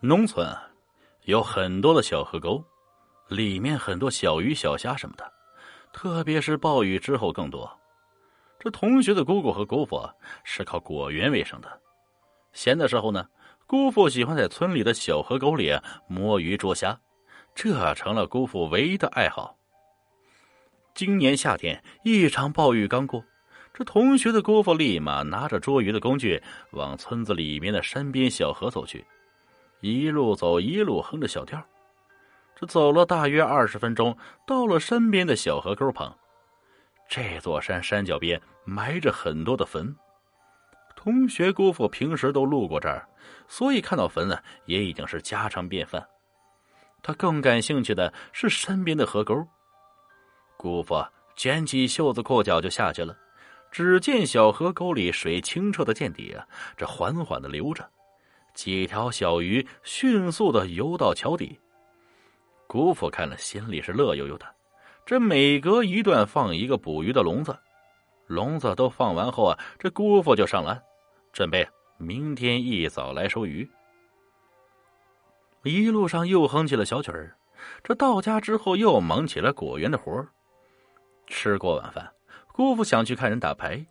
农村，有很多的小河沟，里面很多小鱼小虾什么的，特别是暴雨之后更多。这同学的姑姑和姑父是靠果园为生的，闲的时候呢，姑父喜欢在村里的小河沟里摸鱼捉虾，这成了姑父唯一的爱好。今年夏天，一场暴雨刚过，这同学的姑父立马拿着捉鱼的工具，往村子里面的山边小河走去。一路走，一路哼着小调。这走了大约二十分钟，到了山边的小河沟旁。这座山山脚边埋着很多的坟。同学姑父平时都路过这儿，所以看到坟啊，也已经是家常便饭。他更感兴趣的是山边的河沟。姑父卷起袖子裤脚就下去了。只见小河沟里水清澈的见底啊，这缓缓的流着。几条小鱼迅速的游到桥底，姑父看了心里是乐悠悠的。这每隔一段放一个捕鱼的笼子，笼子都放完后啊，这姑父就上岸，准备明天一早来收鱼。一路上又哼起了小曲儿，这到家之后又忙起了果园的活儿。吃过晚饭，姑父想去看人打牌。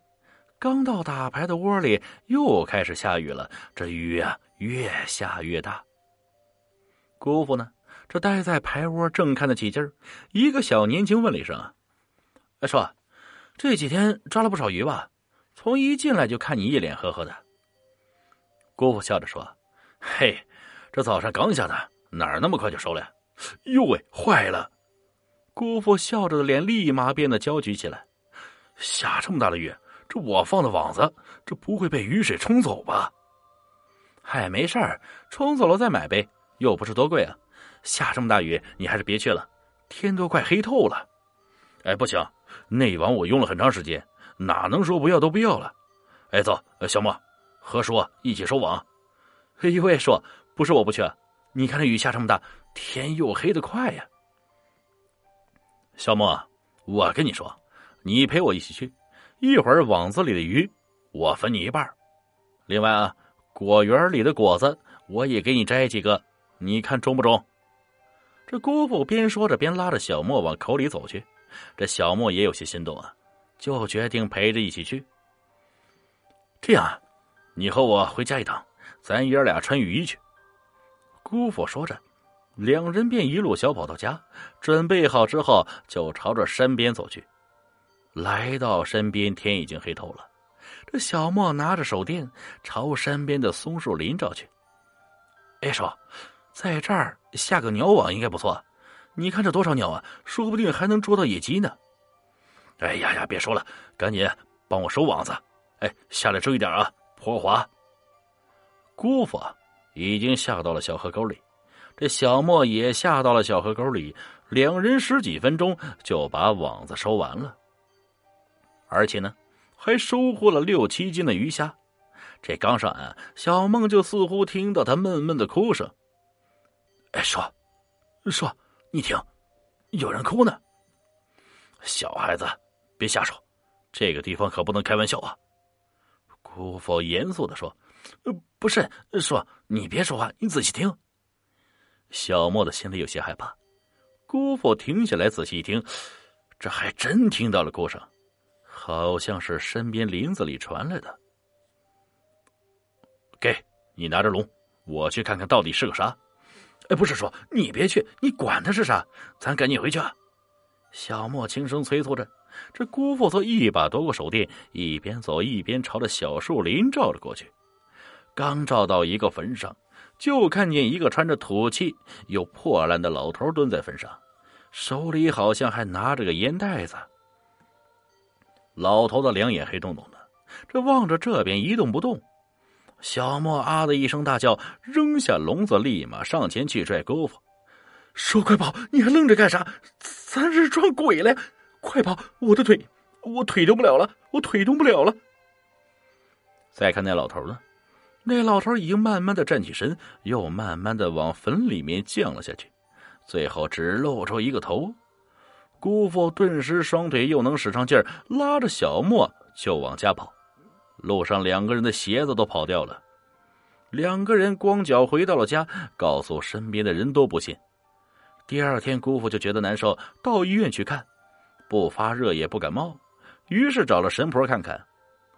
刚到打牌的窝里，又开始下雨了。这雨啊，越下越大。姑父呢，这待在牌窝，正看得起劲儿。一个小年轻问了一声：“哎，说，这几天抓了不少鱼吧？从一进来就看你一脸呵呵的。”姑父笑着说：“嘿，这早上刚下的，哪儿那么快就收了？哟喂，坏了！”姑父笑着的脸立马变得焦急起来。下这么大的雨！这我放的网子，这不会被雨水冲走吧？嗨，没事儿，冲走了再买呗，又不是多贵啊。下这么大雨，你还是别去了，天都快黑透了。哎，不行，那网我用了很长时间，哪能说不要都不要了？哎，走，小莫，和叔一起收网。哎呦喂，叔，不是我不去，你看这雨下这么大，天又黑的快呀。小莫，我跟你说，你陪我一起去。一会儿网子里的鱼，我分你一半另外啊，果园里的果子我也给你摘几个，你看中不中？这姑父边说着边拉着小莫往口里走去。这小莫也有些心动啊，就决定陪着一起去。这样，你和我回家一趟，咱爷俩穿雨衣去。姑父说着，两人便一路小跑到家，准备好之后就朝着山边走去。来到山边，天已经黑透了。这小莫拿着手电，朝山边的松树林照去。哎，叔，在这儿下个鸟网应该不错。你看这多少鸟啊，说不定还能捉到野鸡呢。哎呀呀，别说了，赶紧帮我收网子。哎，下来注意点啊，坡滑。姑父已经下到了小河沟里，这小莫也下到了小河沟里，两人十几分钟就把网子收完了。而且呢，还收获了六七斤的鱼虾。这刚上岸，小梦就似乎听到他闷闷的哭声。哎，说，说，你听，有人哭呢。小孩子，别瞎说，这个地方可不能开玩笑啊。姑父严肃的说：“不是，说你别说话，你仔细听。”小莫的心里有些害怕。姑父停下来仔细一听，这还真听到了哭声。好像是身边林子里传来的。给你拿着龙，我去看看到底是个啥。哎，不是说你别去，你管它是啥，咱赶紧回去。啊小莫轻声催促着。这姑父则一把夺过手电，一边走一边朝着小树林照了过去。刚照到一个坟上，就看见一个穿着土气又破烂的老头蹲在坟上，手里好像还拿着个烟袋子。老头的两眼黑洞洞的，这望着这边一动不动。小莫啊的一声大叫，扔下笼子，立马上前去拽钩子，说：“快跑！你还愣着干啥？咱是撞鬼了！快跑！我的腿，我腿动不了了，我腿动不了了。”再看那老头呢，那老头已经慢慢的站起身，又慢慢的往坟里面降了下去，最后只露出一个头。姑父顿时双腿又能使上劲儿，拉着小莫就往家跑。路上两个人的鞋子都跑掉了。两个人光脚回到了家，告诉身边的人都不信。第二天，姑父就觉得难受，到医院去看，不发热也不感冒，于是找了神婆看看。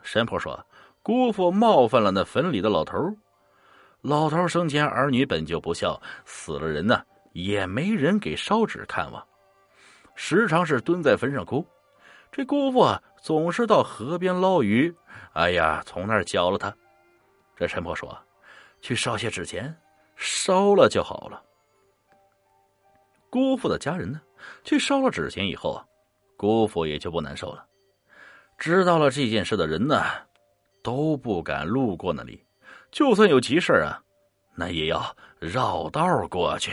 神婆说：“姑父冒犯了那坟里的老头老头生前儿女本就不孝，死了人呢也没人给烧纸看望，时常是蹲在坟上哭。这姑父啊，总是到河边捞鱼，哎呀，从那儿教了他。这陈婆说。”去烧些纸钱，烧了就好了。姑父的家人呢，去烧了纸钱以后，姑父也就不难受了。知道了这件事的人呢，都不敢路过那里，就算有急事啊，那也要绕道过去。